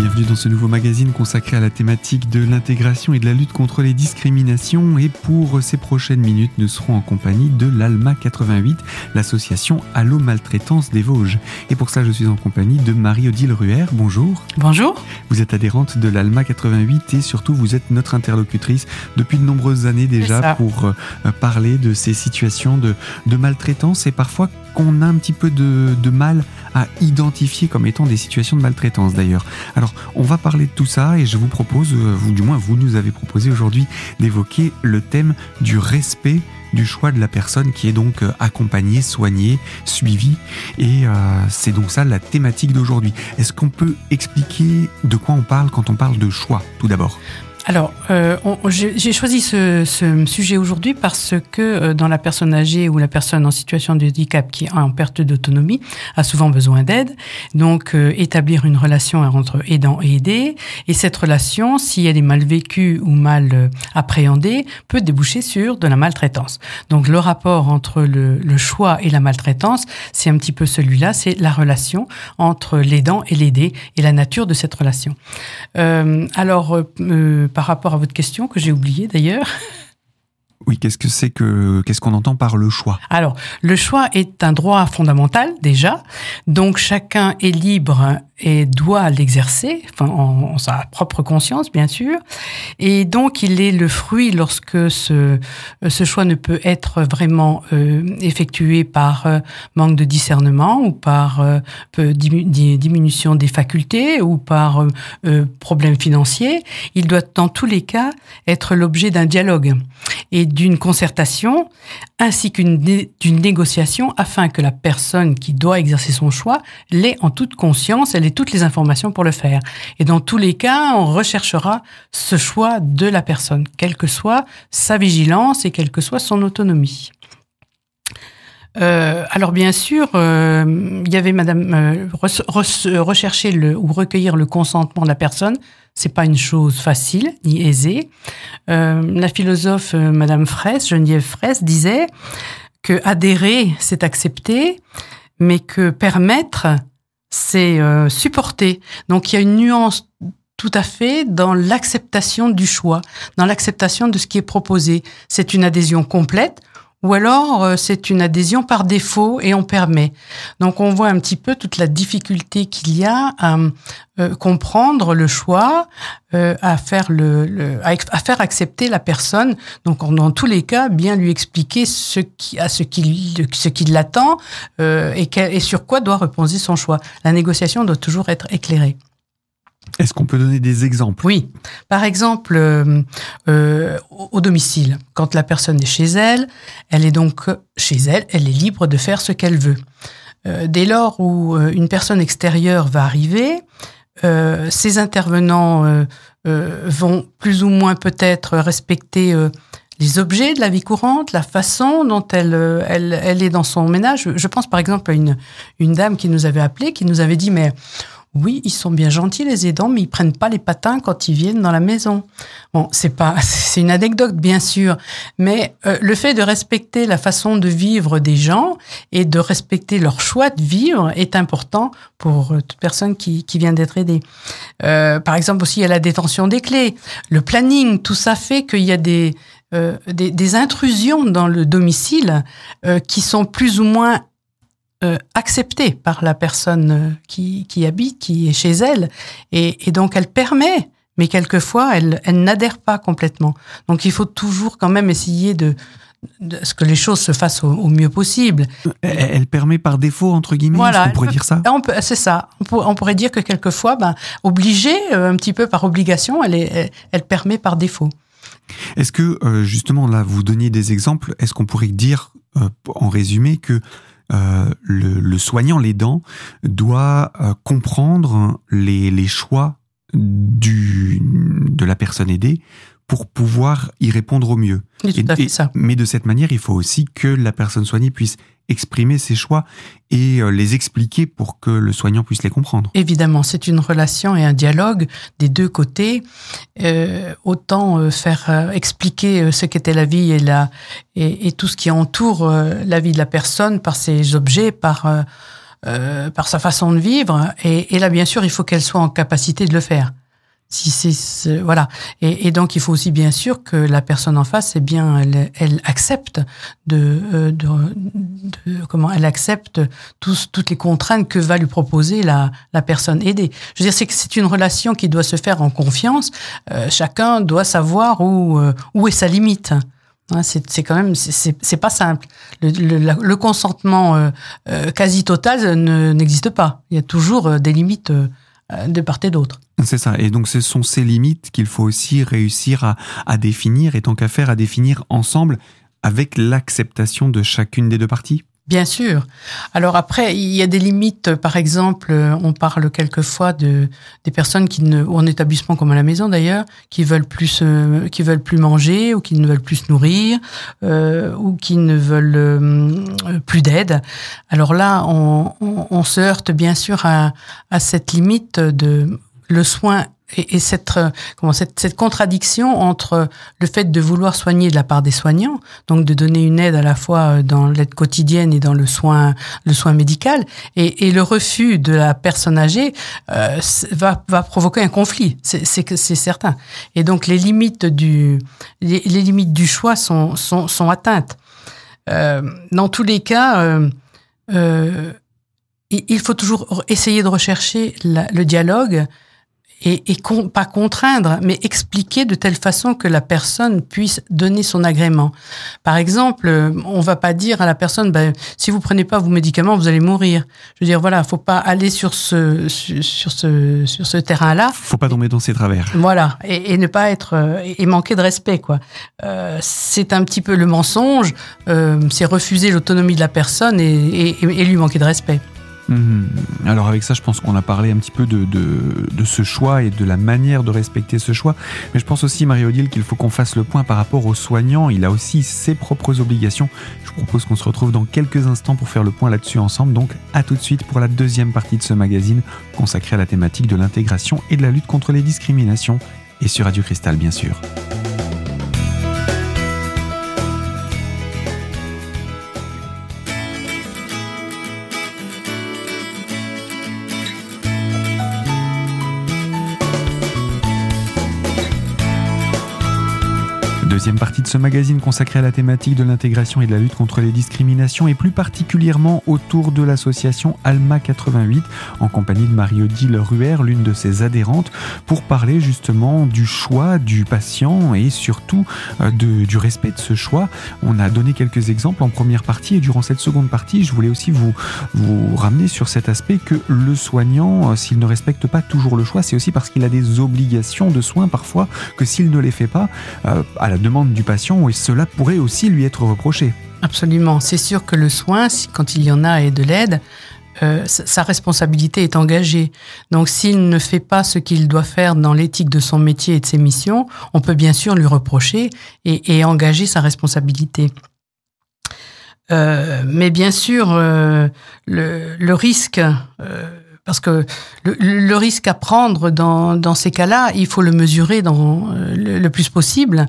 bienvenue dans ce nouveau magazine consacré à la thématique de l'intégration et de la lutte contre les discriminations. Et pour ces prochaines minutes, nous serons en compagnie de l'ALMA 88, l'association Allo Maltraitance des Vosges. Et pour ça, je suis en compagnie de Marie-Odile Ruher. Bonjour. Bonjour. Vous êtes adhérente de l'ALMA 88 et surtout vous êtes notre interlocutrice depuis de nombreuses années déjà pour euh, parler de ces situations de, de maltraitance et parfois qu'on a un petit peu de, mal à identifier comme étant des situations de maltraitance d'ailleurs. Alors on va parler de tout ça et je vous propose, euh, vous du moins vous nous avez proposé aujourd'hui d'évoquer le thème du respect du choix de la personne qui est donc euh, accompagnée, soignée, suivie. Et euh, c'est donc ça la thématique d'aujourd'hui. Est-ce qu'on peut expliquer de quoi on parle quand on parle de choix tout d'abord? Alors, euh, j'ai choisi ce, ce sujet aujourd'hui parce que euh, dans la personne âgée ou la personne en situation de handicap qui est en perte d'autonomie a souvent besoin d'aide. Donc, euh, établir une relation entre aidant et aidé. Et cette relation, si elle est mal vécue ou mal euh, appréhendée, peut déboucher sur de la maltraitance. Donc, le rapport entre le, le choix et la maltraitance, c'est un petit peu celui-là. C'est la relation entre l'aidant et l'aidé et la nature de cette relation. alors, par rapport à votre question, que j'ai oubliée d'ailleurs. Oui, qu'est-ce que c'est que qu'est-ce qu'on entend par le choix? Alors, le choix est un droit fondamental déjà, donc chacun est libre et doit l'exercer, en, sa propre conscience, bien sûr. Et donc, il est le fruit lorsque ce, choix ne peut être vraiment euh, effectué par euh, manque de discernement ou par euh, diminution des facultés ou par problème financier. Il doit, dans tous les cas, être l'objet d'un dialogue et d'une concertation ainsi qu'une négociation afin que la personne qui doit exercer son choix l'ait en toute conscience, toutes les informations pour le faire. Et dans tous les cas, on recherchera ce choix de la personne, quelle que soit sa vigilance et quelle que soit son autonomie. Euh, alors bien sûr, euh, il y avait Madame euh, rechercher le ou recueillir le consentement de la personne. C'est pas une chose facile ni aisée. La philosophe Madame Fraisse, Geneviève Fraisse, disait que adhérer, c'est accepter, mais que permettre, c'est euh, supporter. Donc il y a une nuance tout à fait dans l'acceptation du choix, dans l'acceptation de ce qui est proposé. C'est une adhésion complète ou alors euh, c'est une adhésion par défaut et on permet. Donc on voit un petit peu toute la difficulté qu'il y a à euh, comprendre le choix, euh, à faire le, à, faire accepter la personne. Donc dans tous les cas, bien lui expliquer ce qui à ce qui ce l'attend et, et sur quoi doit reposer son choix. La négociation doit toujours être éclairée. Est-ce qu'on peut donner des exemples? Oui. Par exemple, euh, euh, au domicile, quand la personne est chez elle, elle est donc chez elle, elle est libre de faire ce qu'elle veut. Euh, dès lors où une personne extérieure va arriver, ces intervenants vont plus ou moins peut-être respecter les objets de la vie courante, la façon dont elle, est dans son ménage. Je pense par exemple à une, une dame qui nous avait appelé, qui nous avait dit, mais oui, ils sont bien gentils les aidants, mais ils prennent pas les patins quand ils viennent dans la maison. Bon, c'est pas, c'est une anecdote bien sûr, mais euh, le fait de respecter la façon de vivre des gens et de respecter leur choix de vivre est important pour euh, toute personne qui, qui vient d'être aidée. Euh, par exemple aussi, il y a la détention des clés, le planning, tout ça fait qu'il y a des des, des, intrusions dans le domicile qui sont plus ou moins euh, acceptée par la personne euh, qui, qui, habite, qui est chez elle, et, et donc elle permet, mais quelquefois elle, elle n'adhère pas complètement. Donc il faut toujours quand même essayer de, de ce que les choses se fassent au, mieux possible. Elle, permet par défaut entre guillemets. Voilà, on pourrait dire ça. C'est ça. On, pourrait dire que quelquefois, ben, obligée, euh, un petit peu par obligation, elle, est, elle, permet par défaut. Est-ce que justement là, vous donniez des exemples Est-ce qu'on pourrait dire en résumé que euh, le, le, soignant, l'aidant, doit euh, comprendre les, les choix du, de la personne aidée pour pouvoir y répondre au mieux. ça. Mais de cette manière, il faut aussi que la personne soignée puisse exprimer ses choix et euh, les expliquer pour que le soignant puisse les comprendre. Évidemment, c'est une relation et un dialogue des deux côtés. Euh, autant euh, faire expliquer ce qu'était la vie et, la, et, et, tout ce qui entoure la vie de la personne par ses objets, par par sa façon de vivre. Et, et là, bien sûr, il faut qu'elle soit en capacité de le faire. Si c'est voilà, et, donc il faut aussi bien sûr que la personne en face, eh bien, elle, elle accepte de, euh, de, de, comment, elle accepte tous, toutes les contraintes que va lui proposer la, la personne aidée. Je veux dire, c'est que c'est une relation qui doit se faire en confiance. Euh, chacun doit savoir où euh, où est sa limite. Hein, c'est quand même c'est pas simple. Le, le, le consentement euh, quasi total n'existe pas. Il y a toujours des limites de part et d'autre. C'est ça. Et donc, ce sont ces limites qu'il faut aussi réussir à, à définir, et tant qu'à faire, à définir ensemble avec l'acceptation de chacune des deux parties. Bien sûr. Alors après, il y a des limites. Par exemple, on parle quelquefois de des personnes qui ne, ou en établissement comme à la maison d'ailleurs, qui veulent plus, euh, qui veulent plus manger ou qui ne veulent plus se nourrir euh, ou qui ne veulent euh, plus d'aide. Alors là, on, on, on, se heurte bien sûr à, à cette limite de le soin et, cette, euh, comment, cette, cette, contradiction entre le fait de vouloir soigner de la part des soignants, donc de donner une aide à la fois euh, dans l'aide quotidienne et dans le soin, le soin médical, et, et le refus de la personne âgée euh, va, va provoquer un conflit, c'est c'est certain. Et donc les limites du, les, les limites du choix sont, sont, sont atteintes. Euh, dans tous les cas, euh, euh, il faut toujours essayer de rechercher le dialogue et, et pas contraindre, mais expliquer de telle façon que la personne puisse donner son agrément. Par exemple, euh, on va pas dire à la personne, ben, si vous prenez pas vos médicaments, vous allez mourir. Je veux dire, voilà, faut pas aller sur ce sur ce sur ce terrain-là. Faut pas tomber dans ses travers. Voilà, et, et ne pas être euh, et manquer de respect, quoi. Euh, c'est un petit peu le mensonge, euh, c'est refuser l'autonomie de la personne et, et lui manquer de respect. Mhm. Alors avec ça, je pense qu'on a parlé un petit peu de, ce choix et de la manière de respecter ce choix. Mais je pense aussi, Marie-Odile, qu'il faut qu'on fasse le point par rapport aux soignants. Il a aussi ses propres obligations. Je propose qu'on se retrouve dans quelques instants pour faire le point là-dessus ensemble. Donc à tout de suite pour la deuxième partie de ce magazine consacré à la thématique de l'intégration et de la lutte contre les discriminations. Et sur Radio Cristal, bien sûr. Deuxième partie de ce magazine consacré à la thématique de l'intégration et de la lutte contre les discriminations et plus particulièrement autour de l'association Alma 88 en compagnie de Marie-Odile Ruher, l'une de ses adhérentes, pour parler justement du choix du patient et surtout euh, du respect de ce choix. On a donné quelques exemples en première partie et durant cette seconde partie, je voulais aussi vous, vous ramener sur cet aspect que le soignant, euh, s'il ne respecte pas toujours le choix, c'est aussi parce qu'il a des obligations de soins parfois que s'il ne les fait pas, euh, à la demande du patient et cela pourrait aussi lui être reproché. Absolument. C'est sûr que le soin, quand il y en a et de l'aide, euh, sa responsabilité est engagée. Donc s'il ne fait pas ce qu'il doit faire dans l'éthique de son métier et de ses missions, on peut bien sûr lui reprocher et, engager sa responsabilité. Euh, mais bien sûr, euh, le, risque parce que le, risque à prendre dans, dans ces cas-là, il faut le mesurer dans, euh, le, le plus possible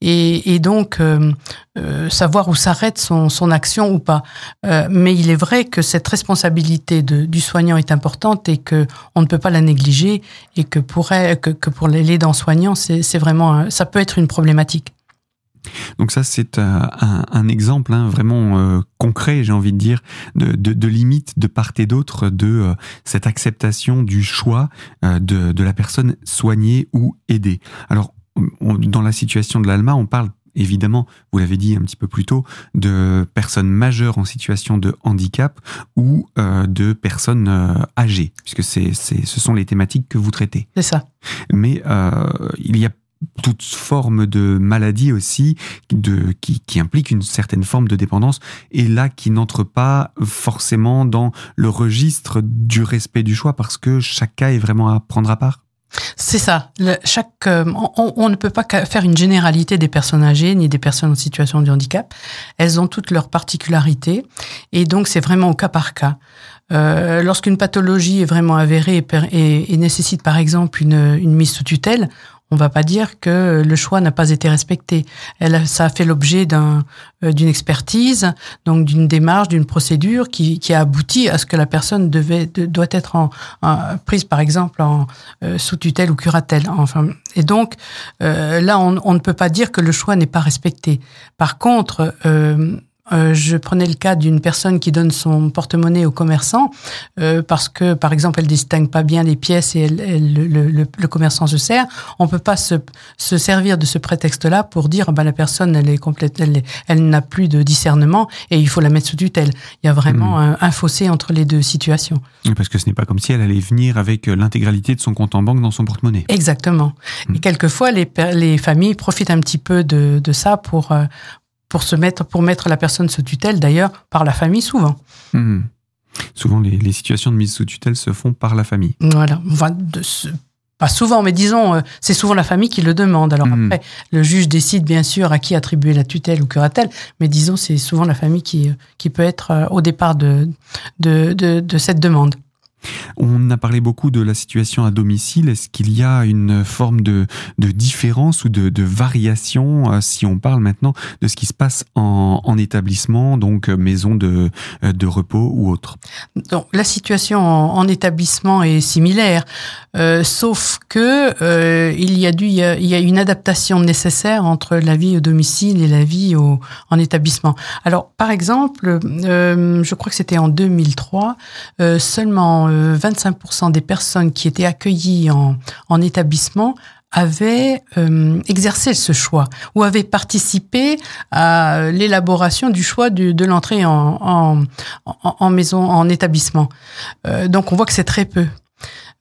et, et donc euh, euh, savoir où s'arrête son, son, action ou pas. Euh, mais il est vrai que cette responsabilité de, du soignant est importante et que on ne peut pas la négliger et que pour, que, que pour l'aidant soignant, c'est vraiment ça peut être une problématique. Donc ça, c'est un, un, exemple hein, vraiment euh, concret, j'ai envie de dire, de, de, de limite de part et d'autre de euh, cette acceptation du choix euh, de, de, la personne soignée ou aidée. Alors, on, dans la situation de l'ALMA, on parle évidemment, vous l'avez dit un petit peu plus tôt, de personnes majeures en situation de handicap ou euh, de personnes euh, âgées, puisque c'est, c'est, ce sont les thématiques que vous traitez. C'est ça. Mais euh, il y a toute forme de maladie aussi de, qui, qui implique une certaine forme de dépendance et là qui n'entre pas forcément dans le registre du respect du choix parce que chaque cas est vraiment à prendre à part c'est ça. Chaque, euh, on, ne peut pas faire une généralité des personnes âgées ni des personnes en situation de handicap. Elles ont toutes leurs particularités et donc c'est vraiment au cas par cas. Euh, Lorsqu'une pathologie est vraiment avérée et, nécessite par exemple une mise sous tutelle, on va pas dire que le choix n'a pas été respecté. Elle, ça a fait l'objet d'un, euh, d'une expertise, donc d'une démarche, d'une procédure qui, qui a abouti à ce que la personne devait, doit être en, prise, par exemple, en euh, sous tutelle ou curatelle. Enfin, et donc euh, là, on, on, ne peut pas dire que le choix n'est pas respecté. Par contre, euh, je prenais le cas d'une personne qui donne son porte-monnaie au commerçant euh, parce que, par exemple, elle distingue pas bien les pièces et elle, le, le, commerçant se sert. On peut pas se, se servir de ce prétexte-là pour dire bah, la personne elle est complète, elle, elle n'a plus de discernement et il faut la mettre sous tutelle. Il y a vraiment hmm. un, fossé entre les deux situations. parce que ce n'est pas comme si elle allait venir avec euh, l'intégralité de son compte en banque dans son porte-monnaie. Exactement. Hmm. Et quelquefois, les, les familles profitent un petit peu de, de ça pour pour se mettre, pour mettre la personne sous tutelle, d'ailleurs, par la famille souvent. Hmm. Souvent, les, situations de mise sous tutelle se font par la famille. Voilà. pas souvent, mais disons, euh, c'est souvent la famille qui le demande. Alors hmm. après, le juge décide bien sûr à qui attribuer la tutelle ou curatelle, mais disons, c'est souvent la famille qui, qui peut être euh, au départ de, de, de cette demande. On a parlé beaucoup de la situation à domicile. Est-ce qu'il y a une forme de, différence ou de, variation euh, si on parle maintenant de ce qui se passe en, établissement, donc euh, maison de, euh, de repos ou autre? Donc, La situation en, établissement est similaire, sauf que il, y a dû, il, y a, une adaptation nécessaire entre la vie au domicile et la vie en établissement. Alors, par exemple, je crois que c'était en 2003, seulement 25% des personnes qui étaient accueillies en, en établissement avaient euh, exercé ce choix ou avaient participé à l'élaboration du choix de l'entrée en, maison, en établissement. Euh, donc on voit que c'est très peu.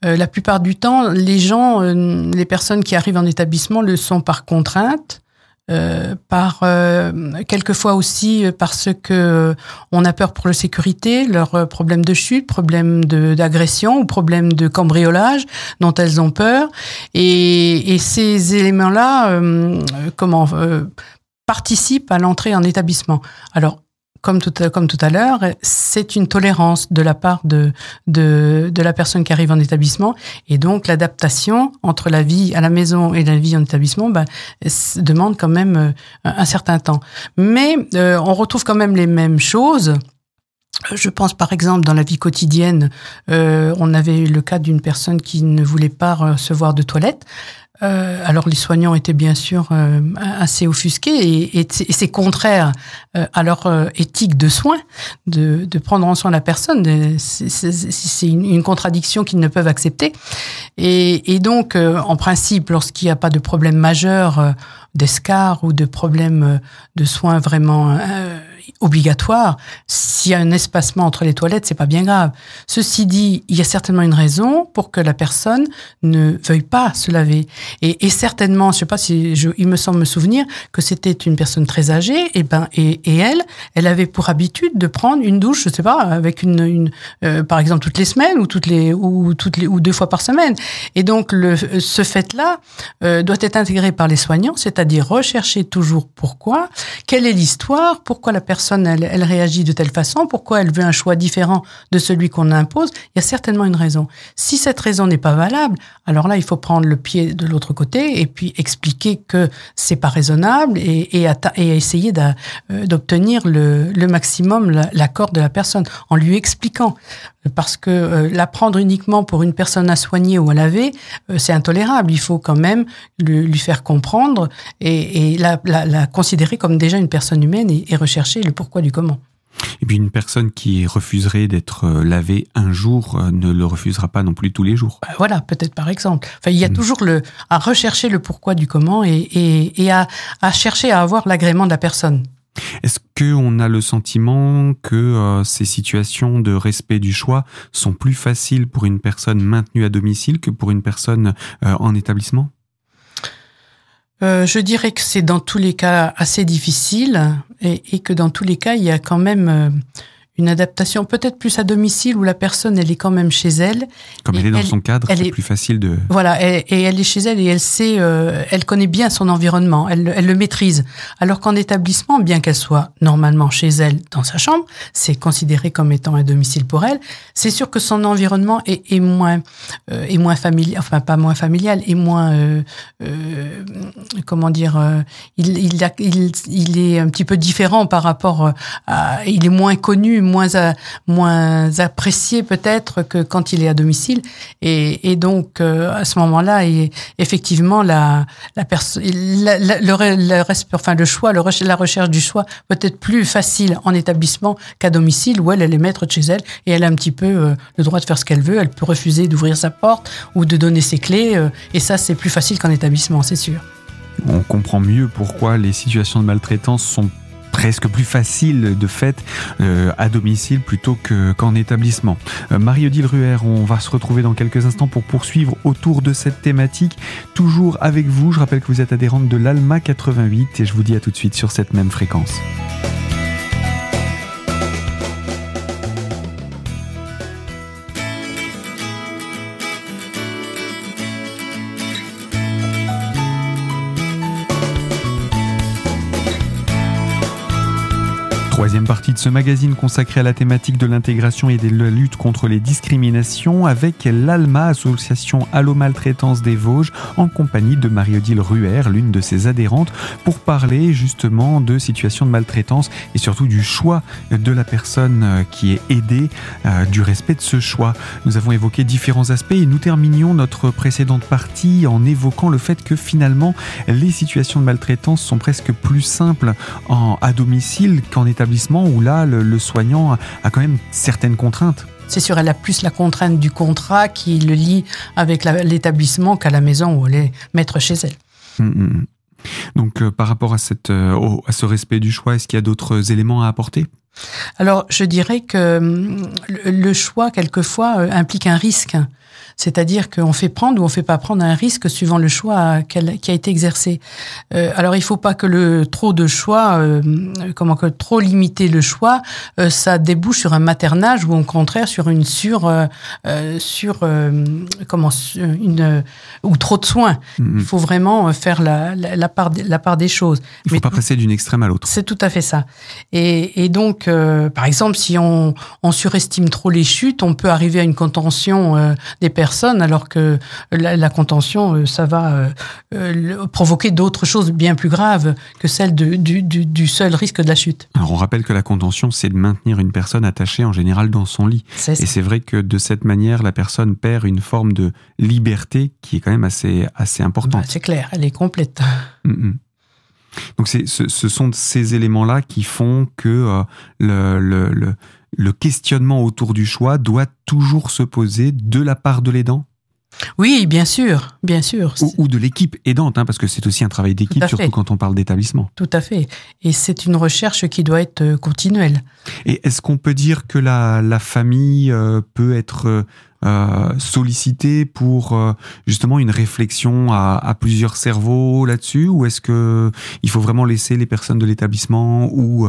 Euh, la plupart du temps, les gens, les personnes qui arrivent en établissement le sont par contrainte euh, par euh, quelquefois aussi parce que on a peur pour leur sécurité, leurs problèmes de chute, problèmes d'agression ou problèmes de cambriolage dont elles ont peur. Et, et ces éléments-là, euh, comment participent à l'entrée en établissement. Alors comme tout, comme tout à l'heure, c'est une tolérance de la part de, de, de, la personne qui arrive en établissement. Et donc, l'adaptation entre la vie à la maison et la vie en établissement ben, demande quand même euh, un certain temps. Mais euh, on retrouve quand même les mêmes choses. Je pense par exemple dans la vie quotidienne, euh, on avait le cas d'une personne qui ne voulait pas recevoir de toilette. Euh, alors les soignants étaient bien sûr euh, assez offusqués et, c'est contraire euh, à leur éthique de soins de, prendre en soin la personne. C'est une, contradiction qu'ils ne peuvent accepter. Et, et donc, en principe, lorsqu'il n'y a pas de problème majeur d'escar ou de problème de soins vraiment obligatoire. S'il y a un espacement entre les toilettes, c'est pas bien grave. Ceci dit, il y a certainement une raison pour que la personne ne veuille pas se laver. Et, certainement, je sais pas si je, il me semble me souvenir que c'était une personne très âgée. Et ben, et, et, elle, elle avait pour habitude de prendre une douche, je sais pas, avec une, une euh, par exemple toutes les semaines ou toutes les ou toutes les ou deux fois par semaine. Et donc le ce fait-là euh, doit être intégré par les soignants, c'est-à-dire rechercher toujours pourquoi, quelle est l'histoire, pourquoi la personne elle, réagit de telle façon, pourquoi elle veut un choix différent de celui qu'on impose, il y a certainement une raison. Si cette raison n'est pas valable, alors là, il faut prendre le pied de l'autre côté et puis expliquer que c'est pas raisonnable et, essayer euh, d'obtenir le maximum l'accord de la personne en lui expliquant parce que euh, la prendre uniquement pour une personne à soigner ou à laver, euh, c'est intolérable. Il faut quand même lui faire comprendre et, et la, la, la, considérer comme déjà une personne humaine et, et, rechercher le pourquoi du comment. Et puis une personne qui refuserait d'être euh, lavée un jour ne le refusera pas non plus tous les jours. Bah voilà, peut-être par exemple. Enfin, il y a mm. toujours le à rechercher le pourquoi du comment et, et à, à chercher à avoir l'agrément de la personne. Est-ce qu'on a le sentiment que euh, ces situations de respect du choix sont plus faciles pour une personne maintenue à domicile que pour une personne euh, en établissement? Euh, Je dirais que c'est dans tous les cas assez difficile et, et, que dans tous les cas, il y a quand même une adaptation peut-être plus à domicile où la personne elle est quand même chez elle. Comme elle est dans son cadre, c'est plus facile de. Voilà, et, elle est chez elle et elle sait, euh, elle connaît bien son environnement, elle, elle le maîtrise. Alors qu'en établissement, bien qu'elle soit normalement chez elle dans sa chambre, c'est considéré comme étant un domicile pour elle. C'est sûr que son environnement est, est moins euh, est moins familial, enfin pas moins familial, est moins euh, euh comment dire, il, il, il, il est un petit peu différent par rapport à, il est moins connu moins, moins apprécié peut-être que quand il est à domicile. Et, donc, euh, à ce moment-là, effectivement, la, la, le, le, enfin, le choix, le, la recherche du choix peut être plus facile en établissement qu'à domicile, où elle, elle est maître de chez elle et elle a un petit peu euh, le droit de faire ce qu'elle veut. Elle peut refuser d'ouvrir sa porte ou de donner ses clés. Euh, et ça, c'est plus facile qu'en établissement, c'est sûr. On comprend mieux pourquoi les situations de maltraitance sont presque plus facile de fait euh, à domicile plutôt qu'en établissement. Euh, Marie-Odile Ruher, on va se retrouver dans quelques instants pour poursuivre autour de cette thématique, toujours avec vous. Je rappelle que vous êtes adhérente de l'ALMA 88 et je vous dis à tout de suite sur cette même fréquence. Ce magazine consacré à la thématique de l'intégration et de la lutte contre les discriminations avec l'ALMA, Association Allo Maltraitance des Vosges, en compagnie de Marie-Odile Ruher, l'une de ses adhérentes, pour parler justement de situations de maltraitance et surtout du choix de la personne euh, qui est aidée, euh, du respect de ce choix. Nous avons évoqué différents aspects et nous terminions notre précédente partie en évoquant le fait que finalement les situations de maltraitance sont presque plus simples en, à domicile qu'en établissement où là, le, soignant a quand même certaines contraintes. C'est sûr, elle a plus la contrainte du contrat qui le lie avec l'établissement qu'à la maison où elle est maître chez elle. Hum, hum, hum. Donc, euh, par rapport à, cette, euh, à ce respect du choix, est-ce qu'il y a d'autres éléments à apporter? Alors, je dirais que le choix, quelquefois, euh, implique un risque. C'est-à-dire qu'on fait prendre ou on fait pas prendre un risque suivant le choix qui a été exercé. Euh, alors il faut pas que le trop de choix, euh, comment que trop limiter le choix, euh, ça débouche sur un maternage ou au contraire sur une sur sur comment une ou trop de soins. Mm-hmm. Il faut vraiment faire la, la, part la part des choses. Il faut pas passer d'une extrême à l'autre. C'est tout à fait ça. Et, et donc par exemple si on, on surestime trop les chutes, on peut arriver à une contention des personnes alors que la, contention, euh, ça va euh, euh, provoquer d'autres choses bien plus graves que celle du, seul risque de la chute. Alors on rappelle que la contention, c'est de maintenir une personne attachée en général dans son lit. Et c'est vrai que de cette manière, la personne perd une forme de liberté qui est quand même assez, assez importante. Bah, c'est clair, elle est complète. Mm, mm. Donc ce, ce, sont ces éléments-là qui font que le, le le questionnement autour du choix doit toujours se poser de la part de l'aidant? Oui, bien sûr, bien sûr. Ou, de l'équipe aidante, hein, parce que c'est aussi un travail d'équipe, surtout quand on parle d'établissement. Tout à fait. Et c'est une recherche qui doit être euh, continuelle. Et est-ce qu'on peut dire que la, famille euh, peut être euh, sollicitée pour justement une réflexion à, à plusieurs cerveaux là-dessus, ou est-ce que il faut vraiment laisser les personnes de l'établissement ou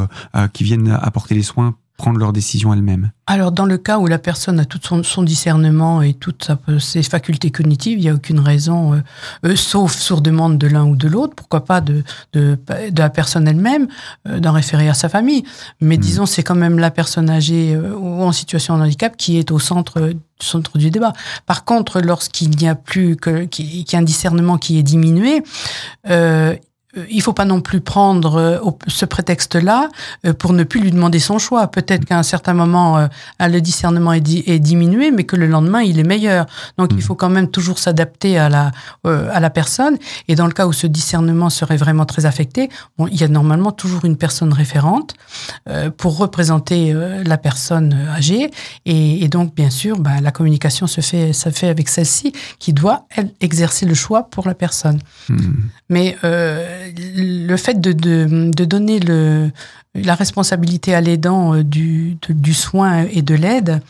qui viennent apporter les soins prendre leurs décisions elles-mêmes Alors, dans le cas où la personne a tout son, discernement et toutes ses facultés cognitives, il n'y a aucune raison, euh, euh, sauf sur demande de l'un ou de l'autre, pourquoi pas de, de, de la personne elle-même, euh, d'en référer à sa famille. Mais hmm. disons, c'est quand même la personne âgée ou en situation de handicap qui est au centre centre du débat. Par contre, lorsqu'il n'y a plus que qu'il y a un discernement qui est diminué, euh, il faut pas non plus prendre euh, ce prétexte-là euh, pour ne plus lui demander son choix. Peut-être qu'à un certain moment, le discernement est, diminué, mais que le lendemain, il est meilleur. Donc, il mm. faut quand même toujours s'adapter à la à la personne. Et dans le cas où ce discernement serait vraiment très affecté, bon, il y a normalement toujours une personne référente pour représenter la personne âgée. Et, donc, bien sûr, ben, la communication se fait ça fait avec celle-ci qui doit elle exercer le choix pour la personne. Mm. Mais le fait de, de, donner la responsabilité à l'aidant euh, du, du soin et de l'aide,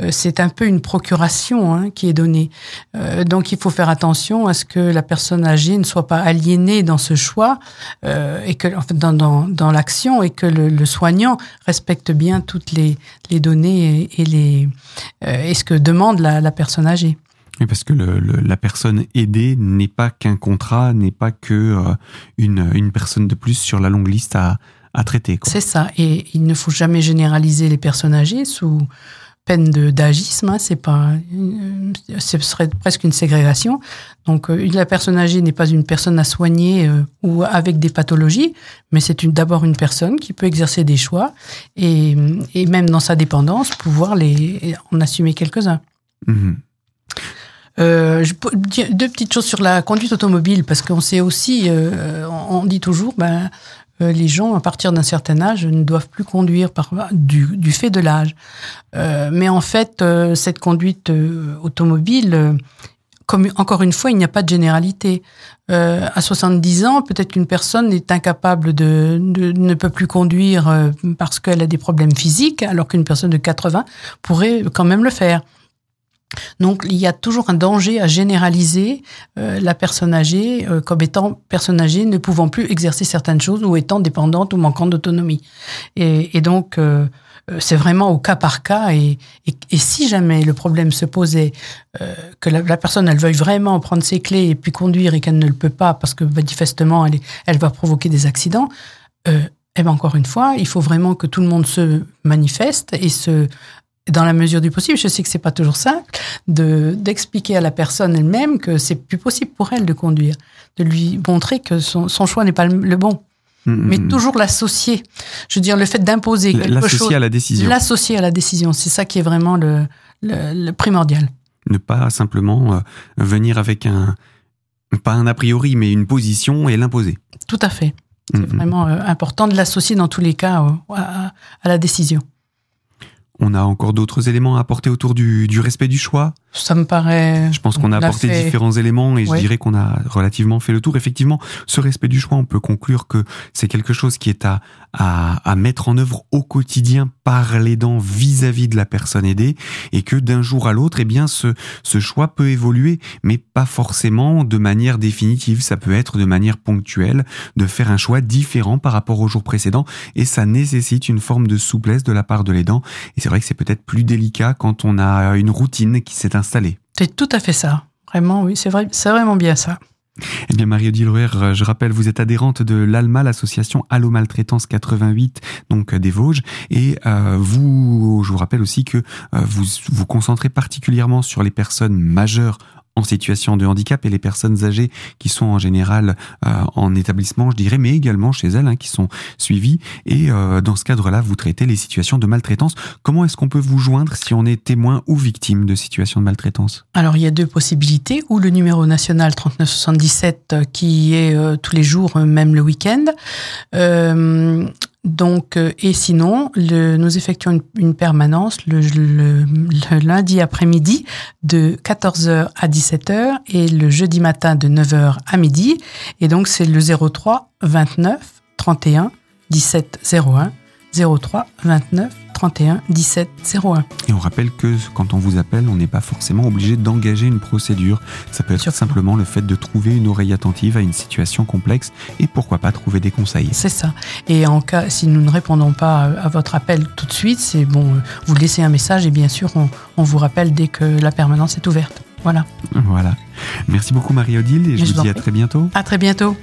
euh, c'est un peu une procuration hein, qui est donnée. Euh, donc il faut faire attention à ce que la personne âgée ne soit pas aliénée dans ce choix et que dans, dans, dans l'action et que le, soignant respecte bien toutes les, les données et, les et ce que demande la personne âgée. Oui, parce que le, la personne aidée n'est pas qu'un contrat, n'est pas que une, une personne de plus sur la longue liste à, à traiter. C'est ça. Et il ne faut jamais généraliser les personnes âgées sous peine d'agisme. Hein, c'est pas, ce serait presque une ségrégation. Donc, euh, la personne âgée n'est pas une personne à soigner euh, ou avec des pathologies, mais c'est d'abord une personne qui peut exercer des choix et, et, même dans sa dépendance, pouvoir les, en assumer quelques-uns. Mmh. Euh, deux petites choses sur la conduite automobile, parce qu'on sait aussi, euh, on dit toujours, ben, euh, les gens, à partir d'un certain âge, ne doivent plus conduire par, du, fait de l'âge. Mais en fait, cette conduite automobile, encore une fois, il n'y a pas de généralité. à 70 ans, peut-être qu'une personne est incapable de, de, ne peut plus conduire parce qu'elle a des problèmes physiques, alors qu'une personne de 80 pourrait quand même le faire. Donc il y a toujours un danger à généraliser euh, la personne âgée euh, comme étant personne âgée ne pouvant plus exercer certaines choses ou étant dépendante ou manquant d'autonomie. Et, donc euh, c'est vraiment au cas par cas et, si jamais le problème se posait que la, personne elle veuille vraiment prendre ses clés et puis conduire et qu'elle ne le peut pas parce que manifestement elle, elle va provoquer des accidents, eh ben encore une fois, il faut vraiment que tout le monde se manifeste et se dans la mesure du possible, je sais que c'est pas toujours simple, de d'expliquer à la personne elle-même que c'est plus possible pour elle de conduire, de lui montrer que son, son choix n'est pas le, bon. Mm, mm, Mais mm. toujours l'associer. Je veux dire, le fait d'imposer quelque chose. L'associer à la décision. L'associer à la décision. C'est ça qui est vraiment le, le, primordial. Ne pas simplement euh, venir avec un, pas un a priori, mais une position et l'imposer. Tout à fait. C'est vraiment euh, important de l'associer dans tous les cas euh, à, à la décision. On a encore d'autres éléments à apporter autour du, du, respect du choix? Ça me paraît. Je pense qu'on a apporté différents éléments et je dirais qu'on a relativement fait le tour. Effectivement, ce respect du choix, on peut conclure que c'est quelque chose qui est à, à, à, mettre en œuvre au quotidien par l'aidant vis-à-vis de la personne aidée et que d'un jour à l'autre, eh bien, ce, ce choix peut évoluer, mais pas forcément de manière définitive. Ça peut être de manière ponctuelle, de faire un choix différent par rapport au jour précédent et ça nécessite une forme de souplesse de la part de l'aidant. Et c'est vrai que c'est peut-être plus délicat quand on a une routine qui s'est installée. C'est tout à fait ça. Vraiment, oui, c'est vrai, c'est vraiment bien ça. Eh bien, Marie-Odile je rappelle, vous êtes adhérente de l'ALMA, l'association Allo Maltraitance 88, donc euh, des Vosges, et euh, vous, je vous rappelle aussi que euh, vous vous concentrez particulièrement sur les personnes majeures en situation de handicap et les personnes âgées qui sont en général euh, en établissement, je dirais, mais également chez elles, hein, qui sont suivies. Et euh, dans ce cadre-là, vous traitez les situations de maltraitance. Comment est-ce qu'on peut vous joindre si on est témoin ou victime de situations de maltraitance? Alors, il y a deux possibilités, ou le numéro national 3977 euh, qui est tous les jours, même le week-end. Donc, euh, et sinon, le, nous effectuons une, permanence le, le, lundi après-midi de 14h à 17h et le jeudi matin de 9h à midi. Et donc, c'est le 03 29 31 17 01 03 29 31 17 01. Et on rappelle que quand on vous appelle, on n'est pas forcément obligé d'engager une procédure. Ça peut être simplement le fait de trouver une oreille attentive à une situation complexe et pourquoi pas trouver des conseils. C'est ça. Et en cas, si nous ne répondons pas à votre appel tout de suite, c'est bon, vous laissez un message et bien sûr, on, on vous rappelle dès que la permanence est ouverte. Voilà. Voilà. Merci beaucoup Marie-Odile et je, vous dis à très bientôt. À très bientôt.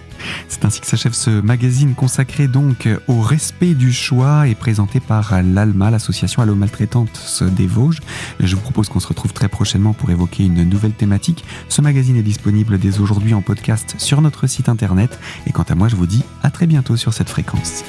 C'est ainsi que s'achève ce magazine consacré donc au respect du choix et présenté par l'ALMA, l'association Allo Maltraitante des Vosges. Je vous propose qu'on se retrouve très prochainement pour évoquer une nouvelle thématique. Ce magazine est disponible dès aujourd'hui en podcast sur notre site internet et quant à moi je vous dis à très bientôt sur cette fréquence.